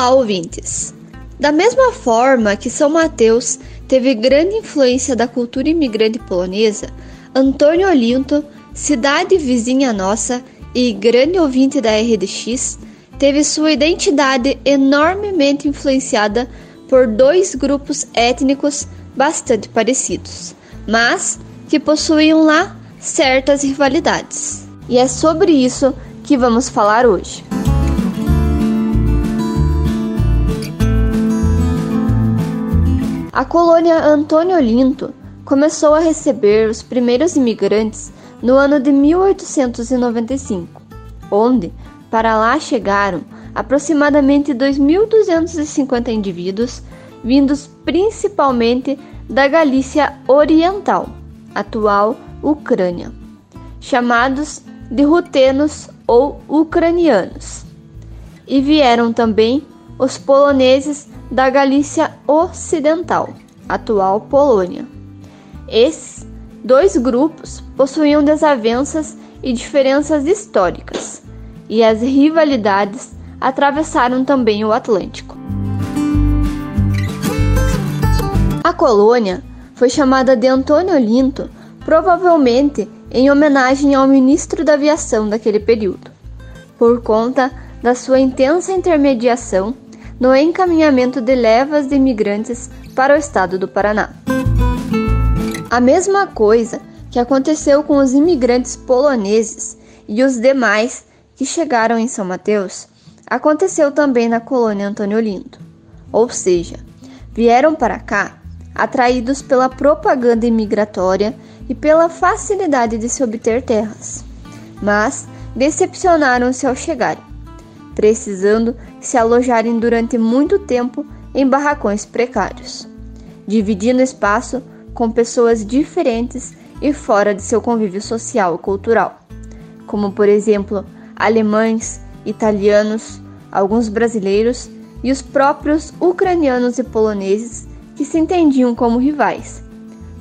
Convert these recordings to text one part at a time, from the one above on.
Olá, ouvintes! Da mesma forma que São Mateus teve grande influência da cultura imigrante polonesa, Antônio Olinto, cidade vizinha nossa e grande ouvinte da RDX, teve sua identidade enormemente influenciada por dois grupos étnicos bastante parecidos, mas que possuíam lá certas rivalidades. E é sobre isso que vamos falar hoje. A colônia Antônio Olinto começou a receber os primeiros imigrantes no ano de 1895, onde para lá chegaram aproximadamente 2.250 indivíduos, vindos principalmente da Galícia Oriental, atual Ucrânia, chamados de rutenos ou ucranianos. E vieram também os poloneses da Galícia Ocidental, atual Polônia. Esses dois grupos possuíam desavenças e diferenças históricas, e as rivalidades atravessaram também o Atlântico. A colônia foi chamada de Antônio Olinto, provavelmente em homenagem ao ministro da aviação daquele período, por conta da sua intensa intermediação no encaminhamento de levas de imigrantes para o estado do Paraná. A mesma coisa que aconteceu com os imigrantes poloneses e os demais que chegaram em São Mateus, aconteceu também na colônia Antônio Olinto. Ou seja, vieram para cá atraídos pela propaganda imigratória e pela facilidade de se obter terras, mas decepcionaram-se ao chegarem, precisando se alojarem durante muito tempo em barracões precários, dividindo espaço com pessoas diferentes e fora de seu convívio social e cultural, como por exemplo alemães, italianos, alguns brasileiros e os próprios ucranianos e poloneses que se entendiam como rivais,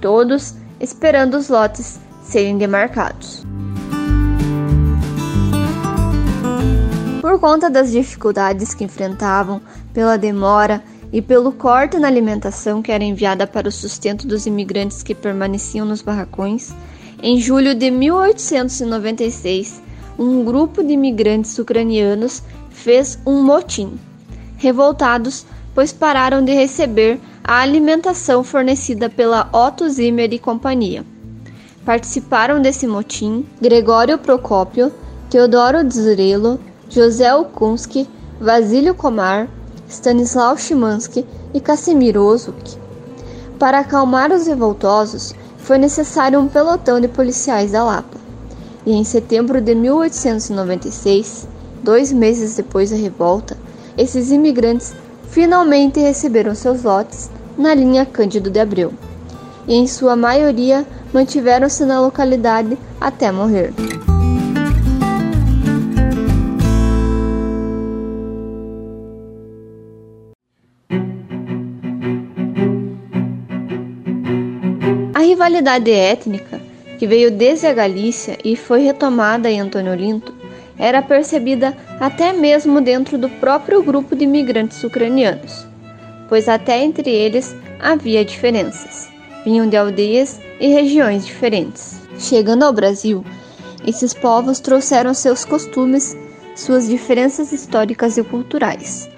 todos esperando os lotes serem demarcados. Por conta das dificuldades que enfrentavam, pela demora e pelo corte na alimentação que era enviada para o sustento dos imigrantes que permaneciam nos barracões, em julho de 1896, um grupo de imigrantes ucranianos fez um motim. Revoltados, pois pararam de receber a alimentação fornecida pela Otto Zimmer e companhia. Participaram desse motim Gregório Procópio, Teodoro Dzurelo, José Okunski, Vasílio Komar, Stanislau Chimansky e Casimiro Ozuki. Para acalmar os revoltosos, foi necessário um pelotão de policiais da Lapa. E em setembro de 1896, dois meses depois da revolta, esses imigrantes finalmente receberam seus lotes na linha Cândido de Abreu. E em sua maioria mantiveram-se na localidade até morrer. Rivalidade étnica, que veio desde a Galícia e foi retomada em Antônio Olinto, era percebida até mesmo dentro do próprio grupo de imigrantes ucranianos, pois até entre eles havia diferenças. Vinham de aldeias e regiões diferentes. Chegando ao Brasil, esses povos trouxeram seus costumes, suas diferenças históricas e culturais,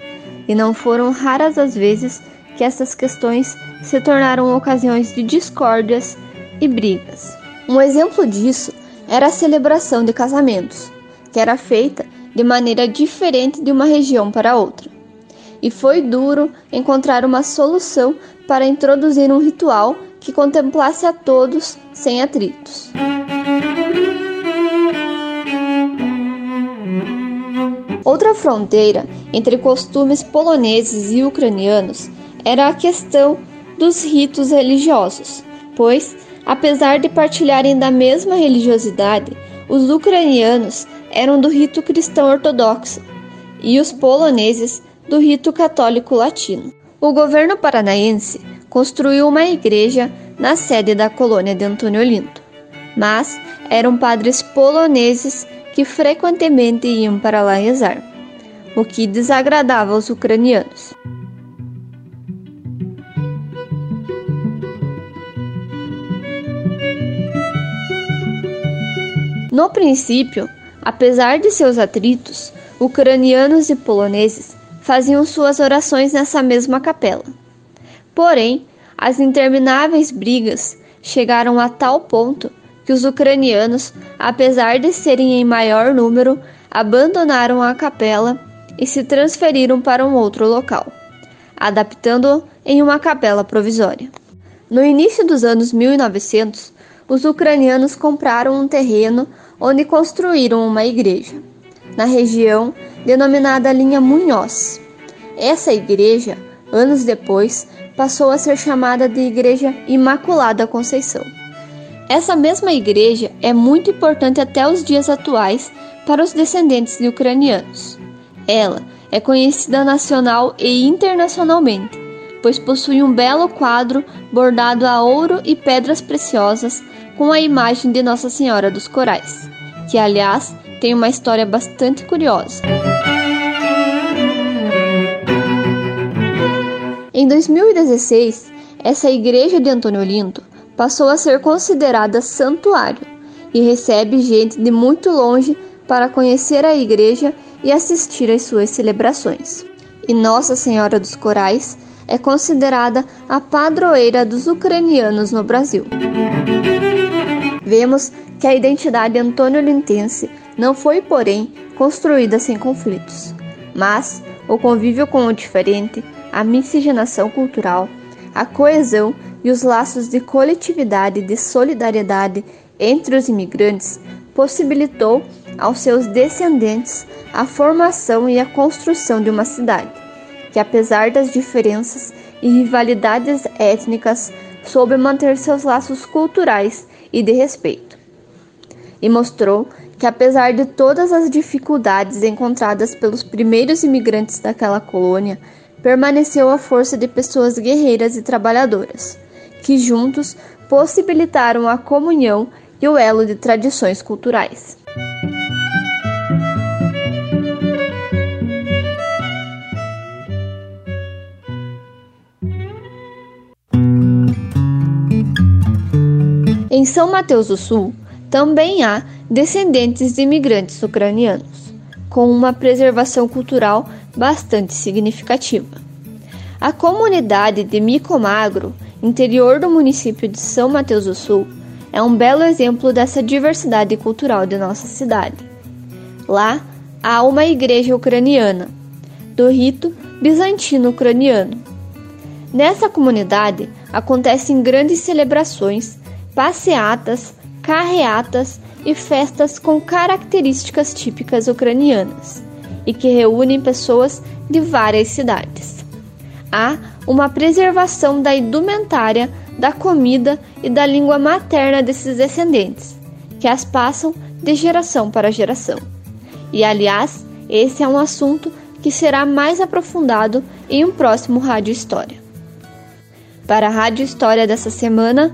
e não foram raras as vezes que essas questões se tornaram ocasiões de discórdias e brigas. Um exemplo disso era a celebração de casamentos, que era feita de maneira diferente de uma região para outra. E foi duro encontrar uma solução para introduzir um ritual que contemplasse a todos sem atritos. Outra fronteira entre costumes poloneses e ucranianos era a questão dos ritos religiosos, pois, apesar de partilharem da mesma religiosidade, os ucranianos eram do rito cristão ortodoxo e os poloneses do rito católico latino. O governo paranaense construiu uma igreja na sede da colônia de Antônio Olinto, mas eram padres poloneses que frequentemente iam para lá rezar, o que desagradava os ucranianos. No princípio, apesar de seus atritos, ucranianos e poloneses faziam suas orações nessa mesma capela. Porém, as intermináveis brigas chegaram a tal ponto que os ucranianos, apesar de serem em maior número, abandonaram a capela e se transferiram para um outro local, adaptando-o em uma capela provisória. No início dos anos 1900, os ucranianos compraram um terreno onde construíram uma igreja, na região denominada Linha Munhoz. Essa igreja, anos depois, passou a ser chamada de Igreja Imaculada Conceição. Essa mesma igreja é muito importante até os dias atuais para os descendentes de ucranianos. Ela é conhecida nacional e internacionalmente, pois possui um belo quadro bordado a ouro e pedras preciosas com a imagem de Nossa Senhora dos Corais, que, aliás, tem uma história bastante curiosa. Em 2016, essa igreja de Antônio Olinto passou a ser considerada santuário e recebe gente de muito longe para conhecer a igreja e assistir às suas celebrações. E Nossa Senhora dos Corais é considerada a padroeira dos ucranianos no Brasil. Vemos que a identidade antônio-olintense não foi, porém, construída sem conflitos, mas o convívio com o diferente, a miscigenação cultural, a coesão e os laços de coletividade e de solidariedade entre os imigrantes possibilitou aos seus descendentes a formação e a construção de uma cidade, que apesar das diferenças e rivalidades étnicas, soube manter seus laços culturais e de respeito. E mostrou que apesar de todas as dificuldades encontradas pelos primeiros imigrantes daquela colônia, permaneceu a força de pessoas guerreiras e trabalhadoras, que juntos possibilitaram a comunhão e o elo de tradições culturais. Em São Mateus do Sul, também há descendentes de imigrantes ucranianos, com uma preservação cultural bastante significativa. A comunidade de Micomagro interior do município de São Mateus do Sul, é um belo exemplo dessa diversidade cultural de nossa cidade. Lá há uma igreja ucraniana, do rito bizantino ucraniano. Nessa comunidade acontecem grandes celebrações, passeatas, carreatas e festas com características típicas ucranianas e que reúnem pessoas de várias cidades. Há uma preservação da indumentária, da comida e da língua materna desses descendentes, que as passam de geração para geração. E aliás, esse é um assunto que será mais aprofundado em um próximo Rádio História. Para a Rádio História dessa semana,